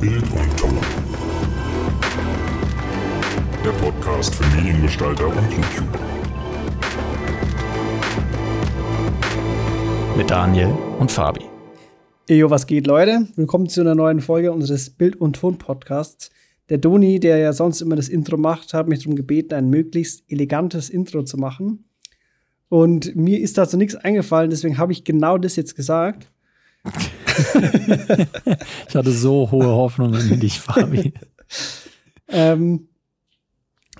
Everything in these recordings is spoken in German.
Bild und Ton. Der Podcast für Mediengestalter und YouTuber. Mit Daniel und Fabi. Ejo, was geht, Leute? Willkommen zu einer neuen Folge unseres Bild- und Ton-Podcasts. Der Doni, der ja sonst immer das Intro macht, hat mich darum gebeten, ein möglichst elegantes Intro zu machen. Und mir ist dazu nichts eingefallen, deswegen habe ich genau das jetzt gesagt. Ich hatte so hohe Hoffnungen in dich, Fabi. ähm,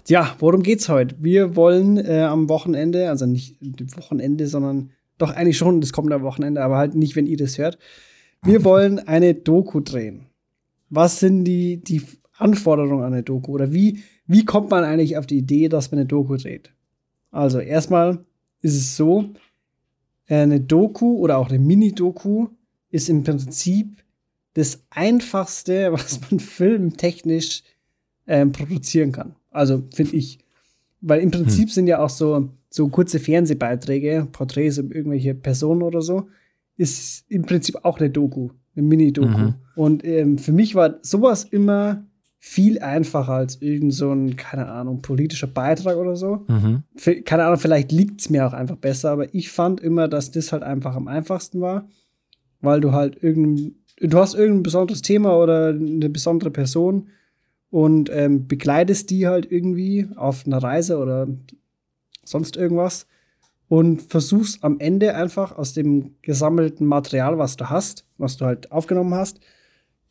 ja, worum geht's heute? Wir wollen äh, am Wochenende, also nicht dem Wochenende, sondern doch eigentlich schon das kommende Wochenende, aber halt nicht, wenn ihr das hört. Wir wollen eine Doku drehen. Was sind die, die Anforderungen an eine Doku? Oder wie, wie kommt man eigentlich auf die Idee, dass man eine Doku dreht? Also erstmal ist es so, eine Doku oder auch eine Mini-Doku ist im Prinzip das Einfachste, was man filmtechnisch ähm, produzieren kann. Also finde ich. Weil im Prinzip hm. sind ja auch so, so kurze Fernsehbeiträge, Porträts über irgendwelche Personen oder so, ist im Prinzip auch eine Doku, eine Mini-Doku. Mhm. Und ähm, für mich war sowas immer viel einfacher als irgend so ein, keine Ahnung, politischer Beitrag oder so. Mhm. Keine Ahnung, vielleicht liegt es mir auch einfach besser, aber ich fand immer, dass das halt einfach am einfachsten war weil du halt irgendein, du hast irgendein besonderes Thema oder eine besondere Person und ähm, begleitest die halt irgendwie auf einer Reise oder sonst irgendwas und versuchst am Ende einfach aus dem gesammelten Material, was du hast, was du halt aufgenommen hast,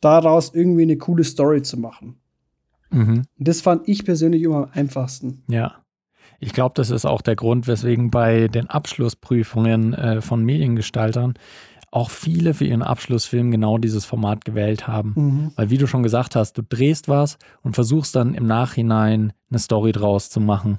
daraus irgendwie eine coole Story zu machen. Mhm. Das fand ich persönlich immer am einfachsten. Ja. Ich glaube, das ist auch der Grund, weswegen bei den Abschlussprüfungen äh, von Mediengestaltern auch viele für ihren Abschlussfilm genau dieses Format gewählt haben. Mhm. Weil, wie du schon gesagt hast, du drehst was und versuchst dann im Nachhinein eine Story draus zu machen.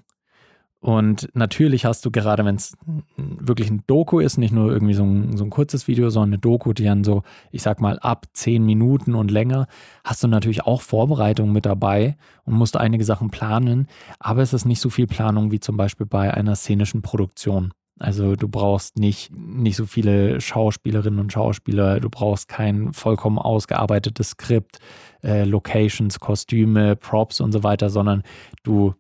Und natürlich hast du gerade, wenn es wirklich ein Doku ist, nicht nur irgendwie so ein, so ein kurzes Video, sondern eine Doku, die dann so, ich sag mal, ab zehn Minuten und länger, hast du natürlich auch Vorbereitungen mit dabei und musst einige Sachen planen. Aber es ist nicht so viel Planung wie zum Beispiel bei einer szenischen Produktion. Also du brauchst nicht, nicht so viele Schauspielerinnen und Schauspieler, du brauchst kein vollkommen ausgearbeitetes Skript, äh, Locations, Kostüme, Props und so weiter, sondern du,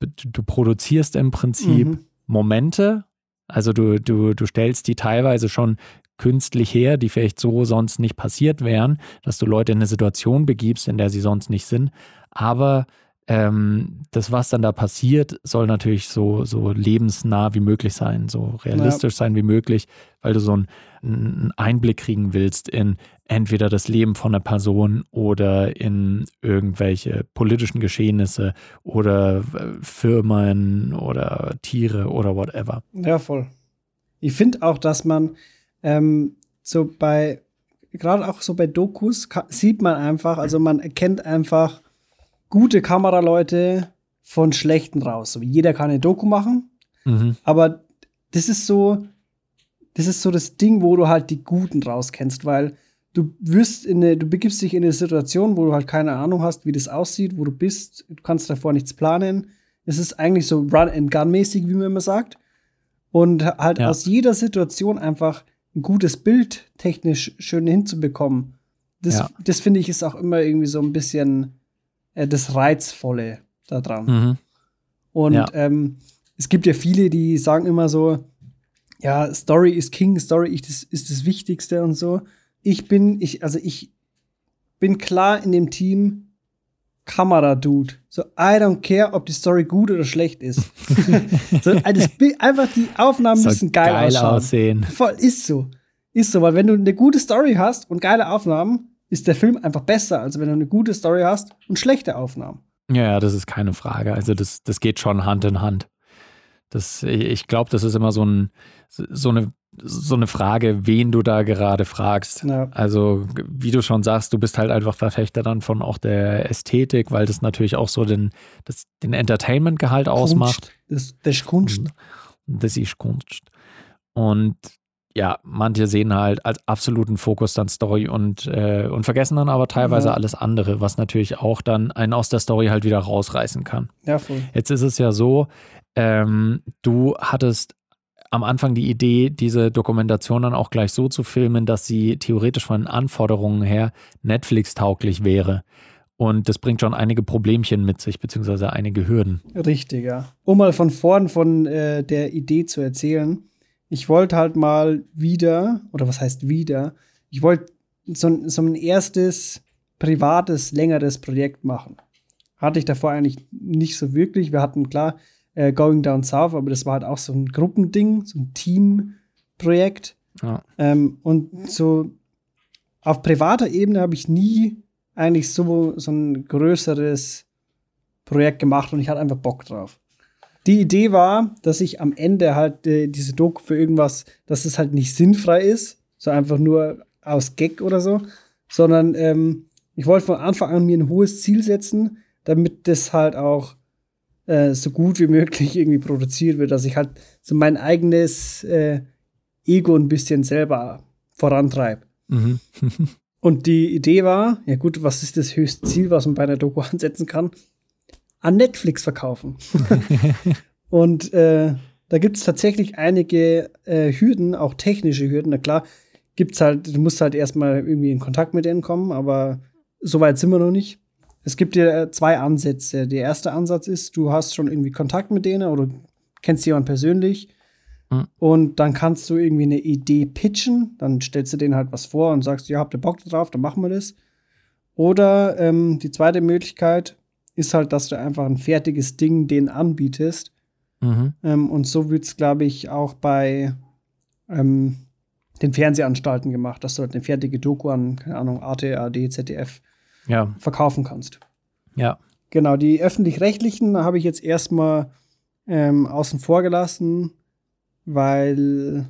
du produzierst im Prinzip mhm. Momente. Also du, du, du stellst die teilweise schon künstlich her, die vielleicht so sonst nicht passiert wären, dass du Leute in eine Situation begibst, in der sie sonst nicht sind. Aber ähm, das, was dann da passiert, soll natürlich so, so lebensnah wie möglich sein, so realistisch ja. sein wie möglich, weil du so einen, einen Einblick kriegen willst in entweder das Leben von einer Person oder in irgendwelche politischen Geschehnisse oder äh, Firmen oder Tiere oder whatever. Ja, voll. Ich finde auch, dass man ähm, so bei, gerade auch so bei Dokus, sieht man einfach, also man erkennt einfach, gute Kameraleute von schlechten raus. So, jeder kann eine Doku machen, mhm. aber das ist so, das ist so das Ding, wo du halt die Guten rauskennst, weil du wirst in eine, du begibst dich in eine Situation, wo du halt keine Ahnung hast, wie das aussieht, wo du bist, du kannst davor nichts planen. Es ist eigentlich so Run and Gun mäßig, wie man immer sagt. Und halt ja. aus jeder Situation einfach ein gutes Bild technisch schön hinzubekommen. Das, ja. das finde ich ist auch immer irgendwie so ein bisschen äh, das Reizvolle daran. Mhm. Und ja. ähm, es gibt ja viele, die sagen immer so, ja, Story ist King, Story ist, ist das Wichtigste und so. Ich bin, ich, also ich bin klar in dem Team Kamera-Dude. So, I don't care, ob die Story gut oder schlecht ist. so, das, einfach die Aufnahmen müssen geil, geil aussehen. Voll, ist so. Ist so, weil wenn du eine gute Story hast und geile Aufnahmen, ist der Film einfach besser, als wenn du eine gute Story hast und schlechte Aufnahmen. Ja, ja, das ist keine Frage. Also das, das geht schon Hand in Hand. Das, ich glaube, das ist immer so, ein, so, eine, so eine Frage, wen du da gerade fragst. Ja. Also, wie du schon sagst, du bist halt einfach Verfechter dann von auch der Ästhetik, weil das natürlich auch so den, das, den Entertainment-Gehalt ausmacht. Das, das ist Kunst. Das ist Kunst. Und ja, manche sehen halt als absoluten Fokus dann Story und, äh, und vergessen dann aber teilweise ja. alles andere, was natürlich auch dann einen aus der Story halt wieder rausreißen kann. Ja, voll. Jetzt ist es ja so, ähm, du hattest am Anfang die Idee, diese Dokumentation dann auch gleich so zu filmen, dass sie theoretisch von den Anforderungen her Netflix-tauglich wäre. Und das bringt schon einige Problemchen mit sich, beziehungsweise einige Hürden. Richtig, ja. Um mal von vorn von äh, der Idee zu erzählen. Ich wollte halt mal wieder, oder was heißt wieder, ich wollte so, so ein erstes privates, längeres Projekt machen. Hatte ich davor eigentlich nicht so wirklich. Wir hatten klar äh, Going Down South, aber das war halt auch so ein Gruppending, so ein Teamprojekt. Ja. Ähm, und so auf privater Ebene habe ich nie eigentlich so, so ein größeres Projekt gemacht und ich hatte einfach Bock drauf. Die Idee war, dass ich am Ende halt äh, diese Doku für irgendwas, dass es halt nicht sinnfrei ist, so einfach nur aus Gag oder so, sondern ähm, ich wollte von Anfang an mir ein hohes Ziel setzen, damit das halt auch äh, so gut wie möglich irgendwie produziert wird, dass ich halt so mein eigenes äh, Ego ein bisschen selber vorantreibe. Mhm. Und die Idee war, ja gut, was ist das höchste Ziel, was man bei einer Doku ansetzen kann? An Netflix verkaufen. und äh, da gibt es tatsächlich einige äh, Hürden, auch technische Hürden. Na klar, gibt's halt, du musst halt erstmal irgendwie in Kontakt mit denen kommen, aber so weit sind wir noch nicht. Es gibt ja zwei Ansätze. Der erste Ansatz ist, du hast schon irgendwie Kontakt mit denen oder kennst jemanden persönlich Mhm. Und dann kannst du irgendwie eine Idee pitchen, dann stellst du denen halt was vor und sagst, ja, habt ihr Bock drauf, dann machen wir das. Oder ähm, die zweite Möglichkeit ist halt, dass du einfach ein fertiges Ding denen anbietest. Mhm. Ähm, und so wird es, glaube ich, auch bei ähm, den Fernsehanstalten gemacht, dass du halt eine fertige Doku an, keine Ahnung, Arte, AD, ZDF ja. verkaufen kannst. Ja. Genau, die öffentlich-rechtlichen habe ich jetzt erstmal ähm, außen vor gelassen weil,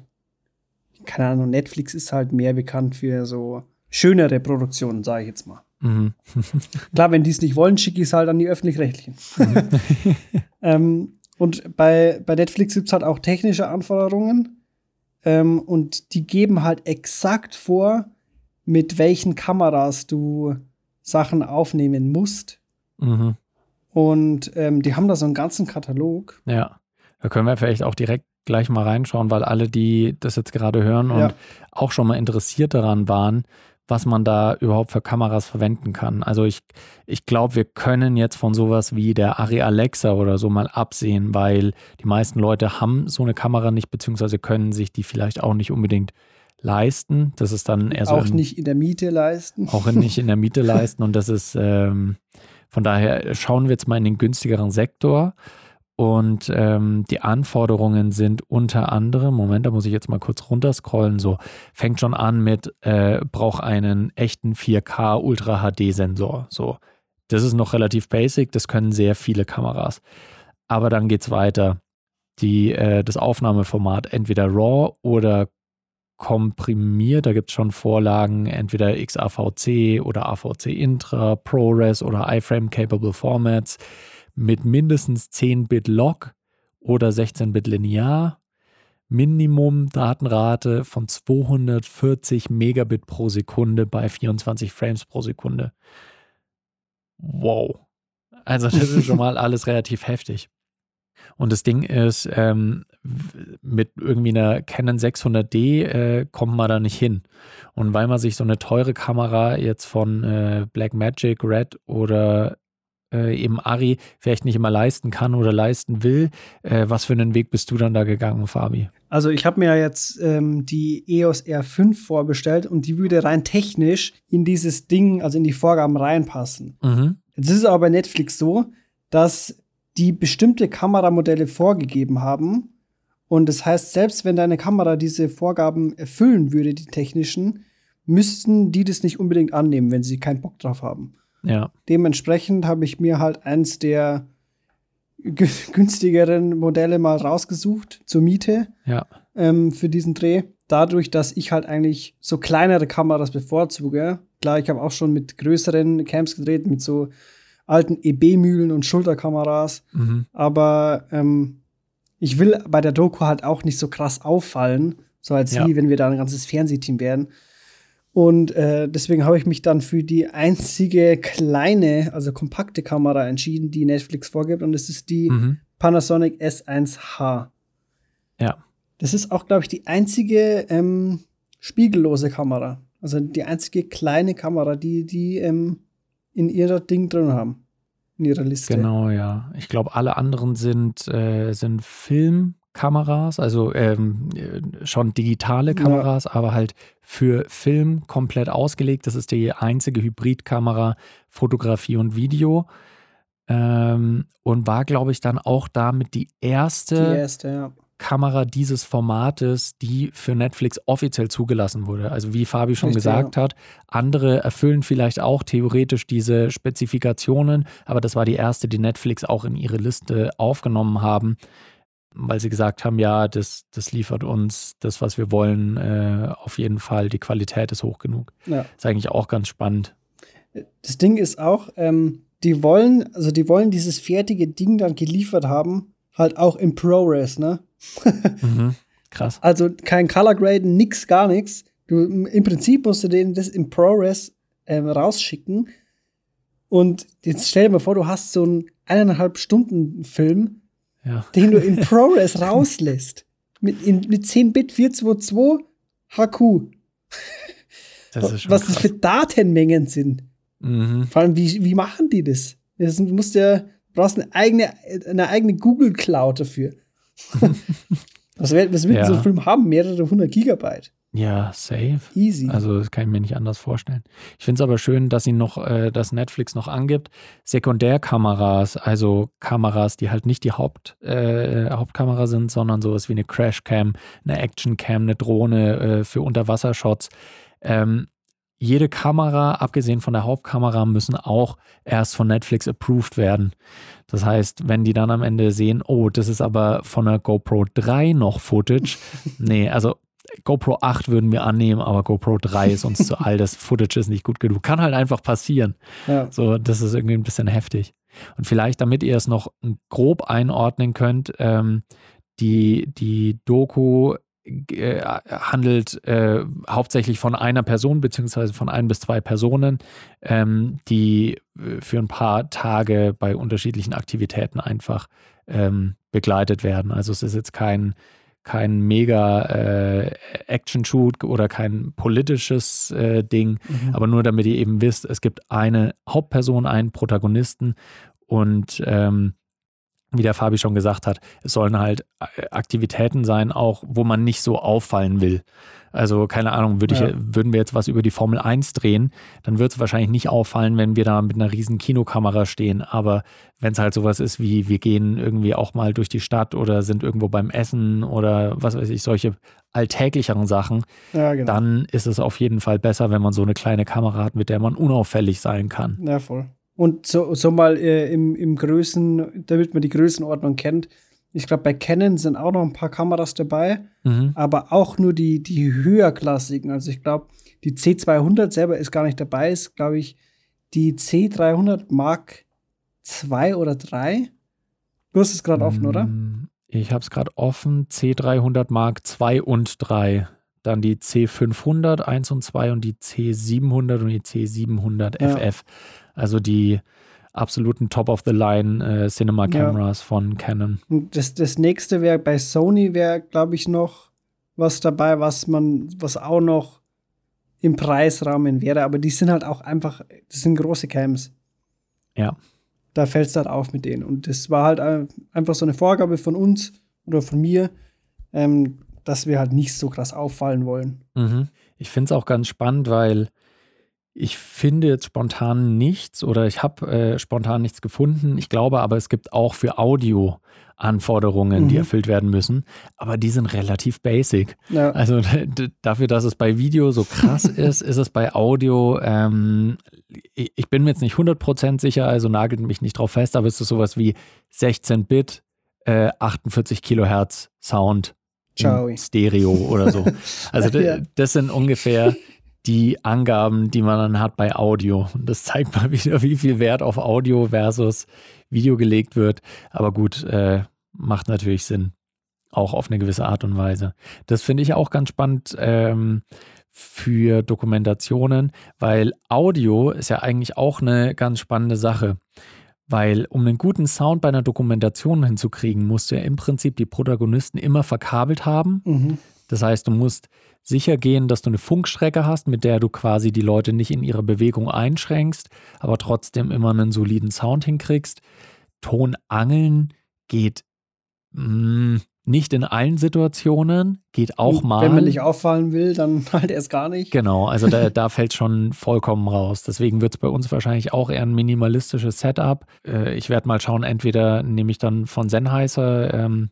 keine Ahnung, Netflix ist halt mehr bekannt für so schönere Produktionen, sage ich jetzt mal. Mhm. Klar, wenn die es nicht wollen, schicke ich es halt an die öffentlich-rechtlichen. Mhm. ähm, und bei, bei Netflix gibt es halt auch technische Anforderungen. Ähm, und die geben halt exakt vor, mit welchen Kameras du Sachen aufnehmen musst. Mhm. Und ähm, die haben da so einen ganzen Katalog. Ja, da können wir vielleicht auch direkt gleich mal reinschauen, weil alle, die das jetzt gerade hören und ja. auch schon mal interessiert daran waren, was man da überhaupt für Kameras verwenden kann. Also ich, ich glaube, wir können jetzt von sowas wie der Ari Alexa oder so mal absehen, weil die meisten Leute haben so eine Kamera nicht, beziehungsweise können sich die vielleicht auch nicht unbedingt leisten. Das ist dann eher so. Auch in, nicht in der Miete leisten. Auch nicht in der Miete leisten. Und das ist, ähm, von daher schauen wir jetzt mal in den günstigeren Sektor. Und ähm, die Anforderungen sind unter anderem, Moment, da muss ich jetzt mal kurz runterscrollen, so fängt schon an mit, äh, braucht einen echten 4K Ultra HD Sensor. So, das ist noch relativ basic, das können sehr viele Kameras. Aber dann geht's weiter. Die, äh, das Aufnahmeformat entweder RAW oder komprimiert, da gibt es schon Vorlagen, entweder XAVC oder AVC Intra, ProRes oder iFrame Capable Formats mit mindestens 10-Bit Log oder 16-Bit Linear, Minimum Datenrate von 240 Megabit pro Sekunde bei 24 Frames pro Sekunde. Wow. Also das ist schon mal alles relativ heftig. Und das Ding ist, ähm, mit irgendwie einer Canon 600D äh, kommt man da nicht hin. Und weil man sich so eine teure Kamera jetzt von äh, Blackmagic, Red oder äh, eben Ari vielleicht nicht immer leisten kann oder leisten will. Äh, was für einen Weg bist du dann da gegangen, Fabi? Also ich habe mir jetzt ähm, die EOS R5 vorbestellt und die würde rein technisch in dieses Ding, also in die Vorgaben reinpassen. Mhm. Jetzt ist es aber bei Netflix so, dass die bestimmte Kameramodelle vorgegeben haben. Und das heißt, selbst wenn deine Kamera diese Vorgaben erfüllen würde, die technischen, müssten die das nicht unbedingt annehmen, wenn sie keinen Bock drauf haben. Ja. Dementsprechend habe ich mir halt eins der günstigeren Modelle mal rausgesucht zur Miete ja. ähm, für diesen Dreh. Dadurch, dass ich halt eigentlich so kleinere Kameras bevorzuge. Klar, ich habe auch schon mit größeren Camps gedreht, mit so alten EB-Mühlen und Schulterkameras. Mhm. Aber ähm, ich will bei der Doku halt auch nicht so krass auffallen, so als ja. wie wenn wir da ein ganzes Fernsehteam wären. Und äh, deswegen habe ich mich dann für die einzige kleine, also kompakte Kamera entschieden, die Netflix vorgibt. Und es ist die mhm. Panasonic S1H. Ja. Das ist auch, glaube ich, die einzige ähm, spiegellose Kamera. Also die einzige kleine Kamera, die die ähm, in ihrer Ding drin haben. In ihrer Liste. Genau, ja. Ich glaube, alle anderen sind, äh, sind Filmkameras, also ähm, äh, schon digitale Kameras, ja. aber halt für Film komplett ausgelegt. Das ist die einzige Hybridkamera, Fotografie und Video. Ähm, und war, glaube ich, dann auch damit die erste, die erste ja. Kamera dieses Formates, die für Netflix offiziell zugelassen wurde. Also wie Fabi schon Richtig, gesagt ja. hat, andere erfüllen vielleicht auch theoretisch diese Spezifikationen, aber das war die erste, die Netflix auch in ihre Liste aufgenommen haben, weil sie gesagt haben, ja, das, das liefert uns das, was wir wollen, äh, auf jeden Fall. Die Qualität ist hoch genug. Ja. Ist eigentlich auch ganz spannend. Das Ding ist auch, ähm, die wollen, also die wollen dieses fertige Ding dann geliefert haben, halt auch im ProRes, ne? mhm, krass. Also kein Color Graden, nix, gar nichts. Du, Im Prinzip musst du den das im ProRes äh, rausschicken. Und jetzt stell dir mal vor, du hast so einen eineinhalb Stunden Film, ja. den du in ProRes rauslässt. Mit, in, mit 10 Bit 422 HQ. Was krass. das für Datenmengen sind. Mhm. Vor allem, wie, wie machen die das? das musst ja, du brauchst eine eigene, eine eigene Google Cloud dafür. was, wird, was wird ja. so ein Film haben? Mehrere hundert Gigabyte. Ja, safe. Easy. Also das kann ich mir nicht anders vorstellen. Ich finde es aber schön, dass sie noch, äh, dass Netflix noch angibt, Sekundärkameras, also Kameras, die halt nicht die Haupt, äh, Hauptkamera sind, sondern sowas wie eine Crashcam, eine Actioncam, eine Drohne äh, für Unterwassershots. Ähm, jede Kamera, abgesehen von der Hauptkamera, müssen auch erst von Netflix approved werden. Das heißt, wenn die dann am Ende sehen, oh, das ist aber von der GoPro 3 noch Footage. nee, also GoPro 8 würden wir annehmen, aber GoPro 3 ist uns zu alt. Das Footage ist nicht gut genug. Kann halt einfach passieren. Ja. So, das ist irgendwie ein bisschen heftig. Und vielleicht, damit ihr es noch grob einordnen könnt, ähm, die, die Doku äh, handelt äh, hauptsächlich von einer Person beziehungsweise von ein bis zwei Personen, ähm, die äh, für ein paar Tage bei unterschiedlichen Aktivitäten einfach ähm, begleitet werden. Also es ist jetzt kein, kein mega äh, Action-Shoot oder kein politisches äh, Ding, mhm. aber nur damit ihr eben wisst, es gibt eine Hauptperson, einen Protagonisten und ähm, wie der Fabi schon gesagt hat, es sollen halt äh, Aktivitäten sein, auch wo man nicht so auffallen will. Also keine Ahnung, würde ja. würden wir jetzt was über die Formel 1 drehen, dann würde es wahrscheinlich nicht auffallen, wenn wir da mit einer riesen Kinokamera stehen. Aber wenn es halt sowas ist wie, wir gehen irgendwie auch mal durch die Stadt oder sind irgendwo beim Essen oder was weiß ich, solche alltäglicheren Sachen, ja, genau. dann ist es auf jeden Fall besser, wenn man so eine kleine Kamera hat, mit der man unauffällig sein kann. Ja, voll. Und so, so mal äh, im, im Größen, damit man die Größenordnung kennt. Ich glaube, bei Canon sind auch noch ein paar Kameras dabei, mhm. aber auch nur die, die höherklassigen. Also ich glaube, die C200 selber ist gar nicht dabei, ist, glaube ich, die C300 Mark 2 oder 3. Du hast es gerade offen, oder? Mm, ich habe es gerade offen. C300 Mark 2 und 3. Dann die C500 1 und 2 und die C700 und die C700 ja. Also die absoluten Top-of-the-Line äh, Cinema-Cameras ja. von Canon. Das, das nächste wäre bei Sony, wäre, glaube ich, noch was dabei, was man, was auch noch im Preisrahmen wäre. Aber die sind halt auch einfach, das sind große Cams. Ja. Da fällt es halt auf mit denen. Und das war halt einfach so eine Vorgabe von uns oder von mir, ähm, dass wir halt nicht so krass auffallen wollen. Mhm. Ich finde es auch ganz spannend, weil ich finde jetzt spontan nichts oder ich habe äh, spontan nichts gefunden. Ich glaube aber, es gibt auch für Audio Anforderungen, mhm. die erfüllt werden müssen, aber die sind relativ basic. Ja. Also dafür, dass es bei Video so krass ist, ist es bei Audio, ähm, ich, ich, bin mir jetzt nicht 100% sicher, also nagelt mich nicht drauf fest, aber es ist sowas wie 16 Bit, äh, 48 Kilohertz Sound Stereo oder so. Also ja. das sind ungefähr die Angaben, die man dann hat bei Audio. Und das zeigt mal wieder, wie viel Wert auf Audio versus Video gelegt wird. Aber gut, äh, macht natürlich Sinn. Auch auf eine gewisse Art und Weise. Das finde ich auch ganz spannend ähm, für Dokumentationen, weil Audio ist ja eigentlich auch eine ganz spannende Sache. Weil um einen guten Sound bei einer Dokumentation hinzukriegen, musst du ja im Prinzip die Protagonisten immer verkabelt haben. Mhm. Das heißt, du musst sicher gehen, dass du eine Funkstrecke hast, mit der du quasi die Leute nicht in ihrer Bewegung einschränkst, aber trotzdem immer einen soliden Sound hinkriegst. Tonangeln geht mh, mm, nicht in allen Situationen, geht auch mal. Wenn man nicht auffallen will, dann halt erst gar nicht. Genau, also da, da fällt schon vollkommen raus. Deswegen wird es bei uns wahrscheinlich auch eher ein minimalistisches Setup. Äh, ich werde mal schauen, entweder nehme ich dann von Sennheiser ähm,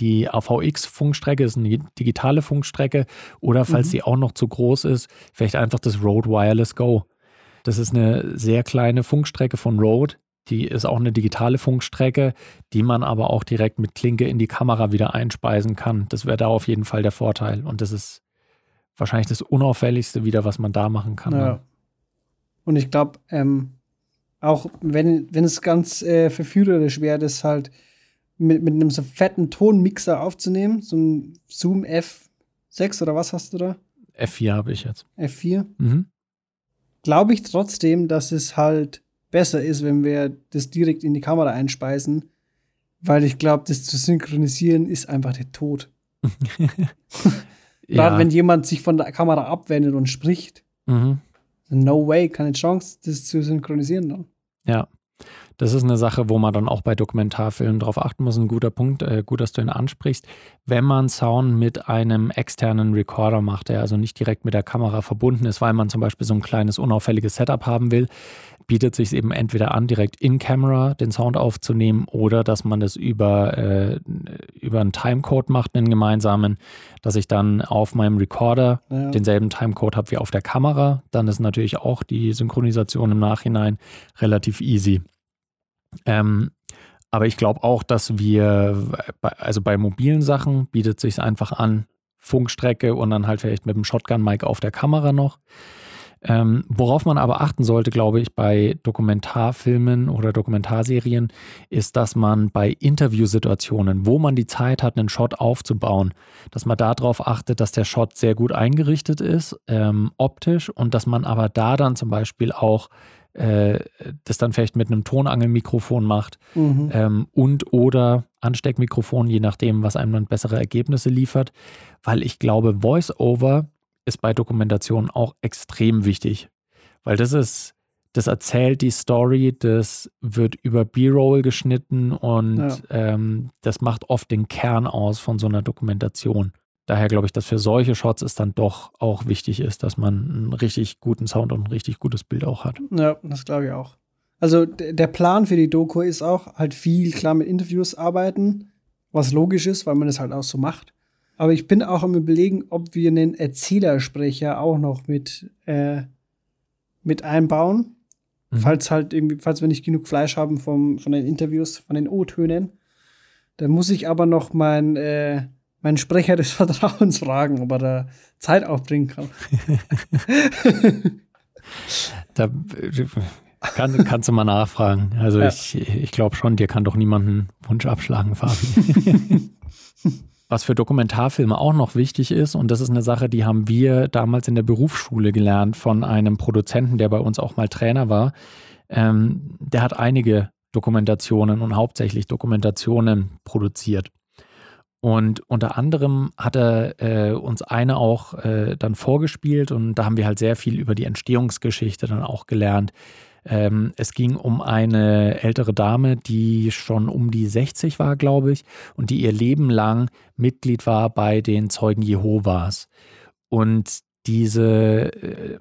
die AVX-Funkstrecke, ist eine digitale Funkstrecke, oder falls mhm. die auch noch zu groß ist, vielleicht einfach das Rode Wireless Go. Das ist eine sehr kleine Funkstrecke von Rode, die ist auch eine digitale Funkstrecke, die man aber auch direkt mit Klinke in die Kamera wieder einspeisen kann. Das wäre da auf jeden Fall der Vorteil. Und das ist wahrscheinlich das Unauffälligste wieder, was man da machen kann. Ja. Ne? Und ich glaube, ähm, auch wenn, wenn es ganz äh, verführerisch wäre, das halt mit, mit einem so fetten Tonmixer aufzunehmen, so ein Zoom F6 oder was hast du da? F4 habe ich jetzt. F4. Mhm. Glaube ich trotzdem, dass es halt besser ist, wenn wir das direkt in die Kamera einspeisen, weil ich glaube, das zu synchronisieren ist einfach der Tod. Gerade ja. wenn jemand sich von der Kamera abwendet und spricht. Mhm. No way, keine Chance, das zu synchronisieren dann. Ja. Das ist eine Sache, wo man dann auch bei Dokumentarfilmen drauf achten muss. Ein guter Punkt, äh, gut, dass du ihn ansprichst. Wenn man Sound mit einem externen Recorder macht, der also nicht direkt mit der Kamera verbunden ist, weil man zum Beispiel so ein kleines unauffälliges Setup haben will, bietet sich eben entweder an, direkt in Camera den Sound aufzunehmen oder dass man das über, äh, über einen Timecode macht, einen gemeinsamen, dass ich dann auf meinem Recorder ja. denselben Timecode habe wie auf der Kamera. Dann ist natürlich auch die Synchronisation im Nachhinein relativ easy. Ähm, aber ich glaube auch, dass wir, also bei mobilen Sachen bietet sich einfach an, Funkstrecke und dann halt vielleicht mit dem Shotgun-Mic auf der Kamera noch. Ähm, worauf man aber achten sollte, glaube ich, bei Dokumentarfilmen oder Dokumentarserien, ist, dass man bei Interviewsituationen, wo man die Zeit hat, einen Shot aufzubauen, dass man darauf achtet, dass der Shot sehr gut eingerichtet ist, ähm, optisch, und dass man aber da dann zum Beispiel auch äh, das dann vielleicht mit einem Tonangelmikrofon macht mhm. ähm, und oder Ansteckmikrofon, je nachdem, was einem dann bessere Ergebnisse liefert. Weil ich glaube, Voice-Over ist bei Dokumentationen auch extrem wichtig. Weil das ist, das erzählt die Story, das wird über B-Roll geschnitten und ja. ähm, das macht oft den Kern aus von so einer Dokumentation. Daher glaube ich, dass für solche Shots es dann doch auch wichtig ist, dass man einen richtig guten Sound und ein richtig gutes Bild auch hat. Ja, das glaube ich auch. Also der Plan für die Doku ist auch halt viel klar mit Interviews arbeiten, was logisch ist, weil man es halt auch so macht. Aber ich bin auch am überlegen, ob wir einen Erzählersprecher auch noch mit, äh, mit einbauen. Mhm. Falls halt irgendwie, falls wir nicht genug Fleisch haben vom, von den Interviews, von den O-Tönen. Dann muss ich aber noch mein äh, meinen Sprecher des Vertrauens fragen, ob er da Zeit aufbringen kann. da kann, kannst du mal nachfragen. Also ja. ich, ich glaube schon, dir kann doch niemand einen Wunsch abschlagen, Fabi. Was für Dokumentarfilme auch noch wichtig ist, und das ist eine Sache, die haben wir damals in der Berufsschule gelernt von einem Produzenten, der bei uns auch mal Trainer war. Ähm, der hat einige Dokumentationen und hauptsächlich Dokumentationen produziert. Und unter anderem hat er äh, uns eine auch äh, dann vorgespielt und da haben wir halt sehr viel über die Entstehungsgeschichte dann auch gelernt. Ähm, es ging um eine ältere Dame, die schon um die 60 war, glaube ich, und die ihr Leben lang Mitglied war bei den Zeugen Jehovas. Und diese äh,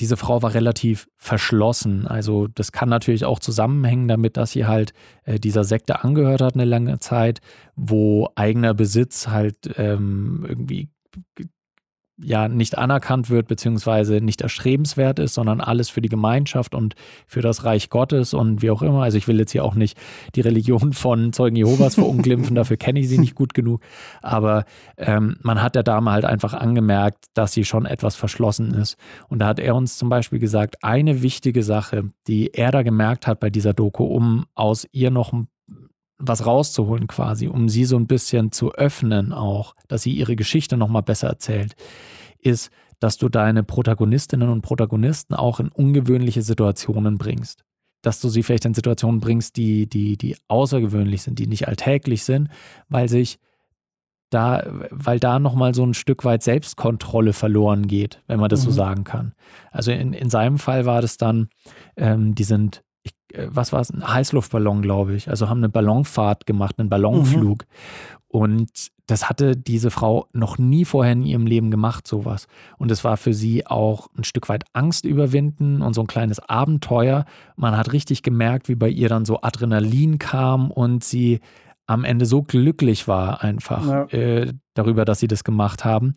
diese Frau war relativ verschlossen. Also das kann natürlich auch zusammenhängen damit, dass sie halt äh, dieser Sekte angehört hat eine lange Zeit, wo eigener Besitz halt ähm, irgendwie ja nicht anerkannt wird, beziehungsweise nicht erstrebenswert ist, sondern alles für die Gemeinschaft und für das Reich Gottes und wie auch immer. Also ich will jetzt hier auch nicht die Religion von Zeugen Jehovas verunglimpfen, dafür kenne ich sie nicht gut genug. Aber ähm, man hat der Dame halt einfach angemerkt, dass sie schon etwas verschlossen ist. Und da hat er uns zum Beispiel gesagt, eine wichtige Sache, die er da gemerkt hat bei dieser Doku, um aus ihr noch was rauszuholen quasi, um sie so ein bisschen zu öffnen auch, dass sie ihre Geschichte nochmal besser erzählt, ist, dass du deine Protagonistinnen und Protagonisten auch in ungewöhnliche Situationen bringst. dass du sie vielleicht in Situationen bringst, die, die, die außergewöhnlich sind, die nicht alltäglich sind, weil sich da, weil da nochmal so ein Stück weit Selbstkontrolle verloren geht, wenn man das mhm. so sagen kann. Also in, in seinem Fall war das dann, ähm, die sind, ich, äh, was war es, ein Heißluftballon, glaube ich. Also haben eine Ballonfahrt gemacht, einen Ballonflug. Mhm. Und das hatte diese Frau noch nie vorher in ihrem Leben gemacht, sowas. Und es war für sie auch ein Stück weit Angst überwinden und so ein kleines Abenteuer. Man hat richtig gemerkt, wie bei ihr dann so Adrenalin kam und sie am Ende so glücklich war einfach ja. äh, darüber, dass sie das gemacht haben,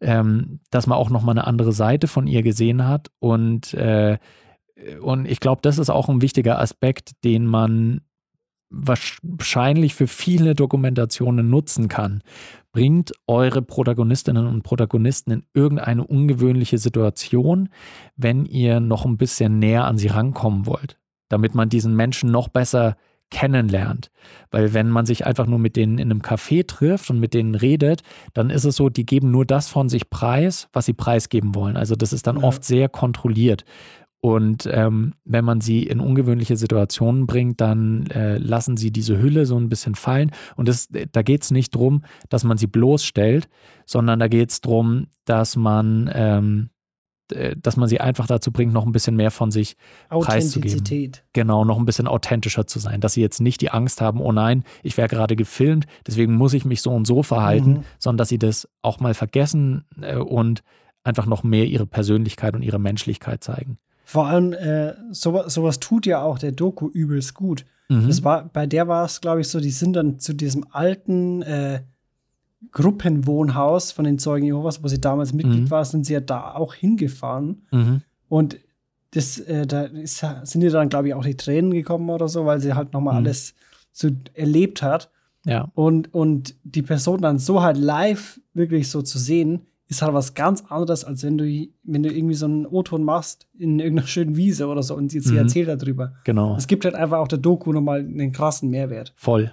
ähm, dass man auch nochmal eine andere Seite von ihr gesehen hat. Und, äh, und ich glaube, das ist auch ein wichtiger Aspekt, den man wahrscheinlich für viele Dokumentationen nutzen kann. Bringt eure Protagonistinnen und Protagonisten in irgendeine ungewöhnliche Situation, wenn ihr noch ein bisschen näher an sie rankommen wollt, damit man diesen Menschen noch besser kennenlernt. Weil wenn man sich einfach nur mit denen in einem Café trifft und mit denen redet, dann ist es so, die geben nur das von sich preis, was sie preisgeben wollen. Also das ist dann ja. oft sehr kontrolliert. Und ähm, wenn man sie in ungewöhnliche Situationen bringt, dann äh, lassen sie diese Hülle so ein bisschen fallen. Und das, da geht es nicht darum, dass man sie bloßstellt, sondern da geht es darum, dass man ähm, äh, dass man sie einfach dazu bringt, noch ein bisschen mehr von sich preiszugeben. Genau, noch ein bisschen authentischer zu sein. Dass sie jetzt nicht die Angst haben, oh nein, ich wäre gerade gefilmt, deswegen muss ich mich so und so verhalten, mhm. sondern dass sie das auch mal vergessen äh, und einfach noch mehr ihre Persönlichkeit und ihre Menschlichkeit zeigen. Vor allem, äh, sowas, sowas tut ja auch der Doku übelst gut. Mhm. Das war, bei der war es, glaube ich, so, die sind dann zu diesem alten äh, Gruppenwohnhaus von den Zeugen Jehovas, wo sie damals Mitglied mhm. war, sind sie ja da auch hingefahren. Mhm. Und das, äh, da ist, sind ihr dann, glaube ich, auch die Tränen gekommen oder so, weil sie halt nochmal mhm. alles so erlebt hat. Ja. Und, und die Person dann so halt live wirklich so zu sehen, ist halt was ganz anderes, als wenn du, wenn du irgendwie so einen O-Ton machst in irgendeiner schönen Wiese oder so und sie, sie mhm. erzählt darüber. Genau. Es gibt halt einfach auch der Doku nochmal einen krassen Mehrwert. Voll.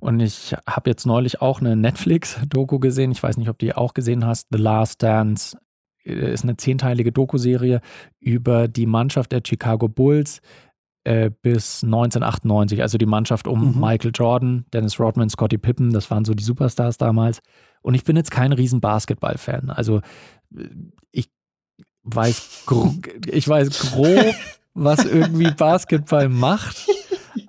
Und ich habe jetzt neulich auch eine Netflix-Doku gesehen. Ich weiß nicht, ob du die auch gesehen hast. The Last Dance äh, ist eine zehnteilige Doku-Serie über die Mannschaft der Chicago Bulls äh, bis 1998. Also die Mannschaft um mhm. Michael Jordan, Dennis Rodman, Scottie Pippen. Das waren so die Superstars damals. Und ich bin jetzt kein riesen Basketball-Fan. Also äh, ich weiß, ich weiß grob, was irgendwie Basketball macht.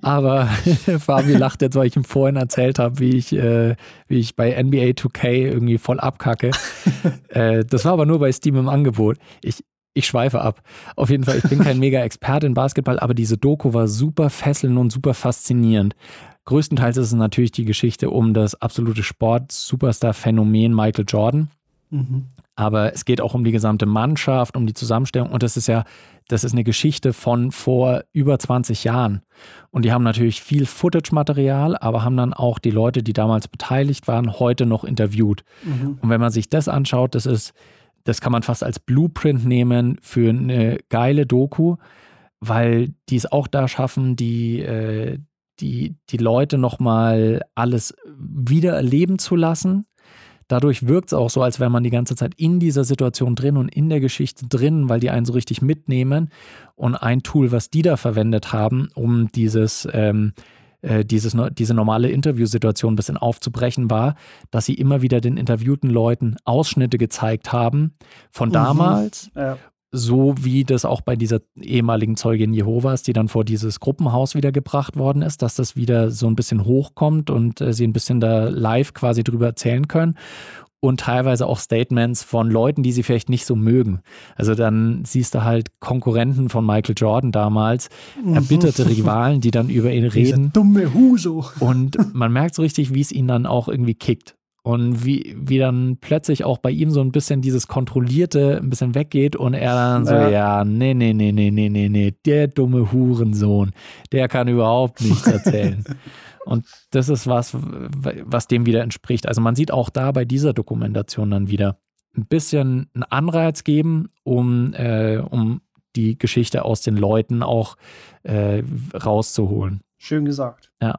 Aber Fabi lacht jetzt, weil ich ihm vorhin erzählt habe, wie ich, äh, wie ich bei NBA 2K irgendwie voll abkacke. äh, das war aber nur bei Steam im Angebot. Ich, ich schweife ab. Auf jeden Fall, ich bin kein mega Experte in Basketball, aber diese Doku war super fesselnd und super faszinierend. Größtenteils ist es natürlich die Geschichte um das absolute Sport-Superstar-Phänomen Michael Jordan. Mhm. Aber es geht auch um die gesamte Mannschaft, um die Zusammenstellung. Und das ist ja, das ist eine Geschichte von vor über 20 Jahren. Und die haben natürlich viel Footage-Material, aber haben dann auch die Leute, die damals beteiligt waren, heute noch interviewt. Mhm. Und wenn man sich das anschaut, das ist, das kann man fast als Blueprint nehmen für eine geile Doku, weil die es auch da schaffen, die, äh, die, die Leute nochmal alles wieder erleben zu lassen Dadurch wirkt es auch so, als wäre man die ganze Zeit in dieser Situation drin und in der Geschichte drin, weil die einen so richtig mitnehmen. Und ein Tool, was die da verwendet haben, um dieses, ähm, äh, dieses, diese normale Interviewsituation ein bisschen aufzubrechen, war, dass sie immer wieder den interviewten Leuten Ausschnitte gezeigt haben von mhm. damals ja so wie das auch bei dieser ehemaligen Zeugin Jehovas, die dann vor dieses Gruppenhaus wieder gebracht worden ist, dass das wieder so ein bisschen hochkommt und äh, sie ein bisschen da live quasi drüber erzählen können. Und teilweise auch Statements von Leuten, die sie vielleicht nicht so mögen. Also dann siehst du halt Konkurrenten von Michael Jordan damals, mhm. erbitterte Rivalen, die dann über ihn reden. Dieser dumme Huso. Und man merkt so richtig, wie es ihn dann auch irgendwie kickt. Und wie, wie dann plötzlich auch bei ihm so ein bisschen dieses Kontrollierte ein bisschen weggeht und er dann so, ja, ja nee, nee, nee, nee, nee, nee, nee, der dumme Hurensohn, der kann überhaupt nichts erzählen. und das ist was, was dem wieder entspricht. Also man sieht auch da bei dieser Dokumentation dann wieder ein bisschen einen Anreiz geben, um, äh, um die Geschichte aus den Leuten auch äh, rauszuholen. Schön gesagt. Ja.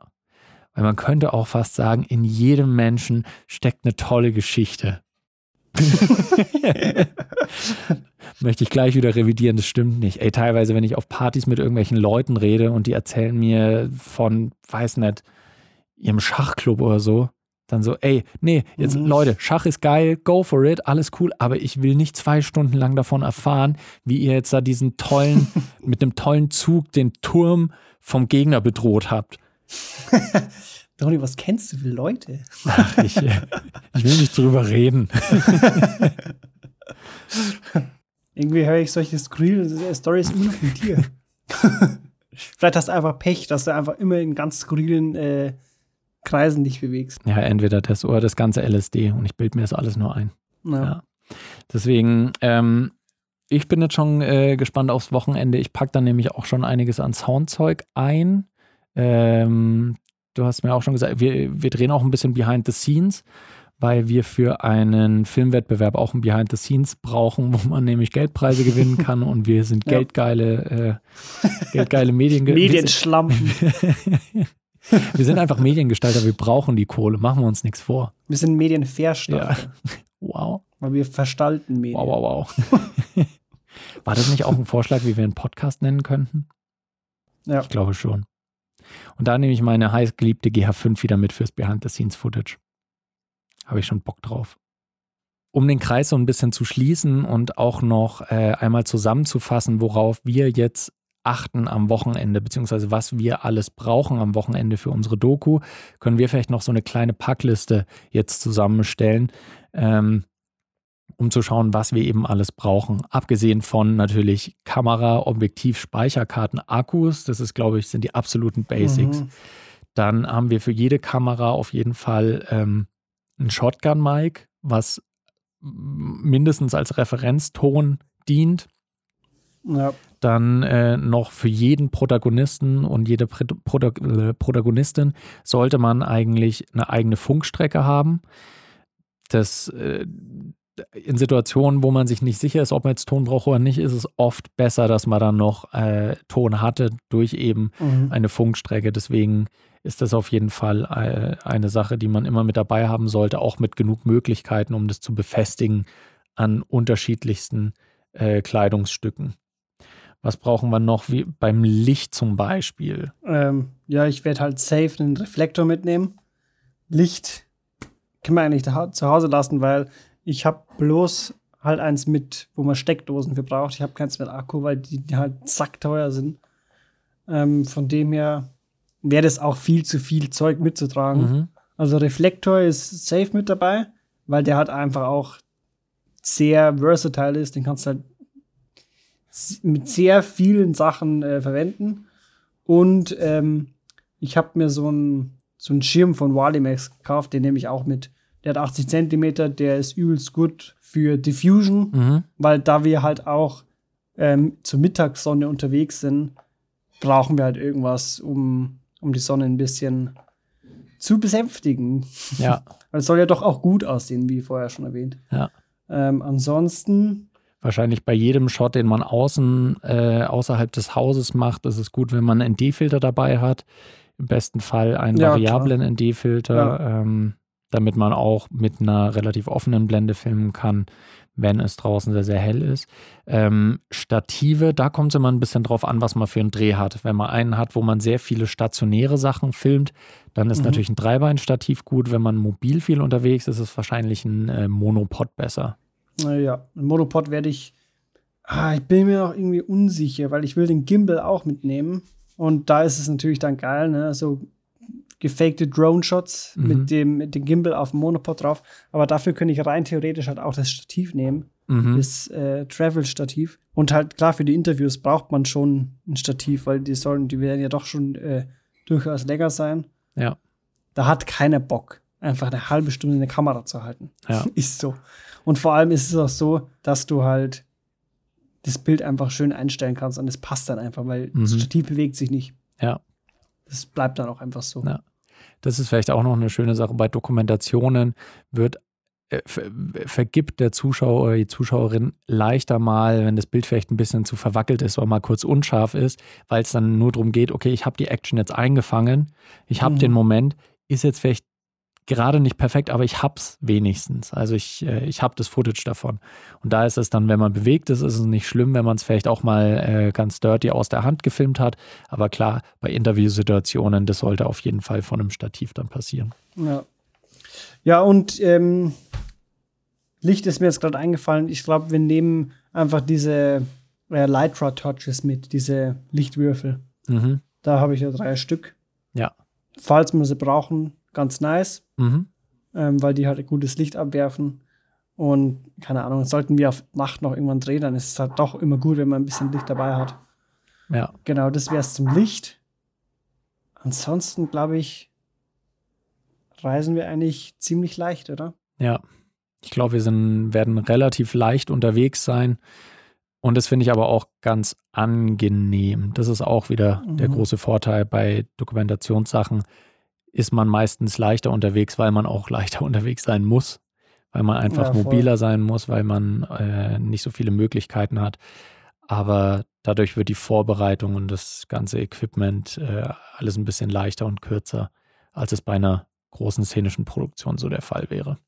Weil man könnte auch fast sagen, in jedem Menschen steckt eine tolle Geschichte. Möchte ich gleich wieder revidieren, das stimmt nicht. Ey, teilweise, wenn ich auf Partys mit irgendwelchen Leuten rede und die erzählen mir von, weiß nicht, ihrem Schachclub oder so, dann so, ey, nee, jetzt Mhm. Leute, Schach ist geil, go for it, alles cool, aber ich will nicht zwei Stunden lang davon erfahren, wie ihr jetzt da diesen tollen, mit einem tollen Zug den Turm vom Gegner bedroht habt. Toni, was kennst du für Leute? Ach, ich, äh, ich will nicht drüber reden. Irgendwie höre ich solche skurrile Stories immer von dir. Vielleicht hast du einfach Pech, dass du einfach immer in ganz skurrilen äh, Kreisen dich bewegst. Ja, entweder das oder das ganze LSD und ich bilde mir das alles nur ein. Ja. Ja. Deswegen, ähm, ich bin jetzt schon äh, gespannt aufs Wochenende. Ich packe dann nämlich auch schon einiges an Soundzeug ein. Ähm, du hast mir auch schon gesagt, wir, wir drehen auch ein bisschen Behind the Scenes, weil wir für einen Filmwettbewerb auch ein Behind the Scenes brauchen, wo man nämlich Geldpreise gewinnen kann und wir sind Ja. geldgeile, äh, geldgeile Medien Medienschlampen. Wir sind einfach Mediengestalter, wir brauchen die Kohle, machen wir uns nichts vor. Wir sind Medienverstalter, Wow. weil wir verstalten Medien. Wow, wow, wow. War das nicht auch ein Vorschlag, wie wir einen Podcast nennen könnten? Ja. Ich glaube schon. Und da nehme ich meine heißgeliebte GH5 wieder mit fürs Behind-the-Scenes-Footage. Habe ich schon Bock drauf. Um den Kreis so ein bisschen zu schließen und auch noch äh, einmal zusammenzufassen, worauf wir jetzt achten am Wochenende, beziehungsweise was wir alles brauchen am Wochenende für unsere Doku, können wir vielleicht noch so eine kleine Packliste jetzt zusammenstellen, ähm, um zu schauen, was wir eben alles brauchen. Abgesehen von natürlich Kamera, Objektiv, Speicherkarten, Akkus, das ist, glaube ich, sind die absoluten Basics. Mhm. Dann haben wir für jede Kamera auf jeden Fall ähm, ein Shotgun-Mic, was mindestens als Referenzton dient. Ja. Dann äh, noch für jeden Protagonisten und jede Prota äh, Protagonistin sollte man eigentlich eine eigene Funkstrecke haben. Das äh, in Situationen, wo man sich nicht sicher ist, ob man jetzt Ton braucht oder nicht, ist es oft besser, dass man dann noch äh, Ton hatte durch eben Mhm. eine Funkstrecke. Deswegen ist das auf jeden Fall äh, eine Sache, die man immer mit dabei haben sollte, auch mit genug Möglichkeiten, um das zu befestigen an unterschiedlichsten äh, Kleidungsstücken. Was brauchen wir noch? Wie beim Licht zum Beispiel. Ähm, ja, ich werde halt safe einen Reflektor mitnehmen. Licht kann man eigentlich zu Hause lassen, weil ich habe bloß halt eins mit, wo man Steckdosen für braucht. Ich habe keins mit Akku, weil die, halt sackteuer sind. Ähm, von dem her wäre das auch viel zu viel Zeug mitzutragen. Mhm. Also Reflektor ist safe mit dabei, weil der halt einfach auch sehr versatile ist. Den kannst du halt mit sehr vielen Sachen äh, verwenden. Und ähm, ich habe mir so einen so einen Schirm von Walimax gekauft, den nehme ich auch mit. Der hat 80 Zentimeter, der ist übelst gut für Diffusion, Mhm. weil da wir halt auch ähm, zur Mittagssonne unterwegs sind, brauchen wir halt irgendwas, um, um die Sonne ein bisschen zu besänftigen. Ja, Weil es soll ja doch auch gut aussehen, wie vorher schon erwähnt. Ja. Ähm, ansonsten, wahrscheinlich bei jedem Shot, den man außen, äh, außerhalb des Hauses macht, ist es gut, wenn man einen ND-Filter dabei hat. Im besten Fall einen Ja, variablen ND-Filter, ähm, damit man auch mit einer relativ offenen Blende filmen kann, wenn es draußen sehr, sehr hell ist. Ähm, Stative, da kommt es immer ein bisschen drauf an, was man für einen Dreh hat. Wenn man einen hat, wo man sehr viele stationäre Sachen filmt, dann ist Mhm. natürlich ein Dreibeinstativ gut. Wenn man mobil viel unterwegs ist, ist es wahrscheinlich ein äh, Monopod besser. naja, ein Monopod werde ich. Ah, ich bin mir noch irgendwie unsicher, weil ich will den Gimbal auch mitnehmen. Und da ist es natürlich dann geil, ne? So gefakte Drone-Shots Mhm. mit, dem, mit dem Gimbal auf dem Monopod drauf. Aber dafür könnte ich rein theoretisch halt auch das Stativ nehmen. Mhm. das äh, Travel-Stativ. Und halt klar, für die Interviews braucht man schon ein Stativ, weil die sollen, die werden ja doch schon äh, durchaus länger sein. Ja. Da hat keiner Bock, einfach eine halbe Stunde eine Kamera zu halten. Ja. Ist so. Und vor allem ist es auch so, dass du halt das Bild einfach schön einstellen kannst und es passt dann einfach, weil das Mhm. Stativ bewegt sich nicht. Ja. Das bleibt dann auch einfach so. Ja. Das ist vielleicht auch noch eine schöne Sache. Bei Dokumentationen wird äh, ver vergibt der Zuschauer oder die Zuschauerin leichter mal, wenn das Bild vielleicht ein bisschen zu verwackelt ist oder mal kurz unscharf ist, weil es dann nur darum geht, okay, ich habe die Action jetzt eingefangen, ich habe Mhm. den Moment, ist jetzt vielleicht gerade nicht perfekt, aber ich hab's wenigstens. Also ich, äh, ich habe das Footage davon. Und da ist es dann, wenn man bewegt ist, ist es nicht schlimm, wenn man es vielleicht auch mal äh, ganz dirty aus der Hand gefilmt hat. Aber klar, bei Interviewsituationen, das sollte auf jeden Fall von einem Stativ dann passieren. Ja. Ja, und ähm, Licht ist mir jetzt gerade eingefallen. Ich glaube, wir nehmen einfach diese äh, Light Rod Touches mit, diese Lichtwürfel. Mhm. Da habe ich ja drei Stück. Ja. Falls wir sie brauchen, ganz nice, Mhm. ähm, weil die halt gutes Licht abwerfen. Und keine Ahnung, sollten wir auf Nacht noch irgendwann drehen, dann ist es halt doch immer gut, wenn man ein bisschen Licht dabei hat. Ja. Genau, das wäre es zum Licht. Ansonsten, glaube ich, reisen wir eigentlich ziemlich leicht, oder? Ja. Ich glaube, wir sind, werden relativ leicht unterwegs sein. Und das finde ich aber auch ganz angenehm. Das ist auch wieder der Mhm. große Vorteil bei Dokumentationssachen. Ist man meistens leichter unterwegs, weil man auch leichter unterwegs sein muss. Weil man einfach Ja, mobiler sein muss, weil man äh, nicht so viele Möglichkeiten hat. Aber dadurch wird die Vorbereitung und das ganze Equipment äh, alles ein bisschen leichter und kürzer, als es bei einer großen szenischen Produktion so der Fall wäre.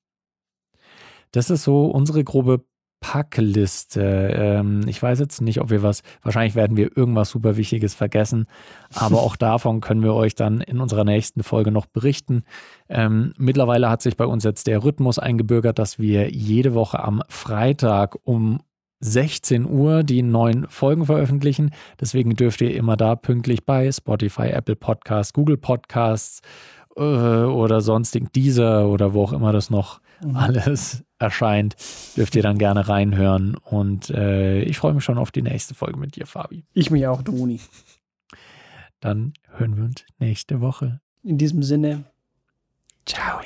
Das ist so unsere grobe Packliste. Ähm, ich weiß jetzt nicht, ob wir was, wahrscheinlich werden wir irgendwas super Wichtiges vergessen, aber auch davon können wir euch dann in unserer nächsten Folge noch berichten. Ähm, mittlerweile hat sich bei uns jetzt der Rhythmus eingebürgert, dass wir jede Woche am Freitag um 16 Uhr die neuen Folgen veröffentlichen. Deswegen dürft ihr immer da pünktlich bei Spotify, Apple Podcasts, Google Podcasts äh, oder sonstigen Deezer oder wo auch immer das noch alles erscheint, dürft ihr dann gerne reinhören. Und äh, ich freue mich schon auf die nächste Folge mit dir, Fabi. Ich mich auch, Doni. Dann hören wir uns nächste Woche. In diesem Sinne, Ciao.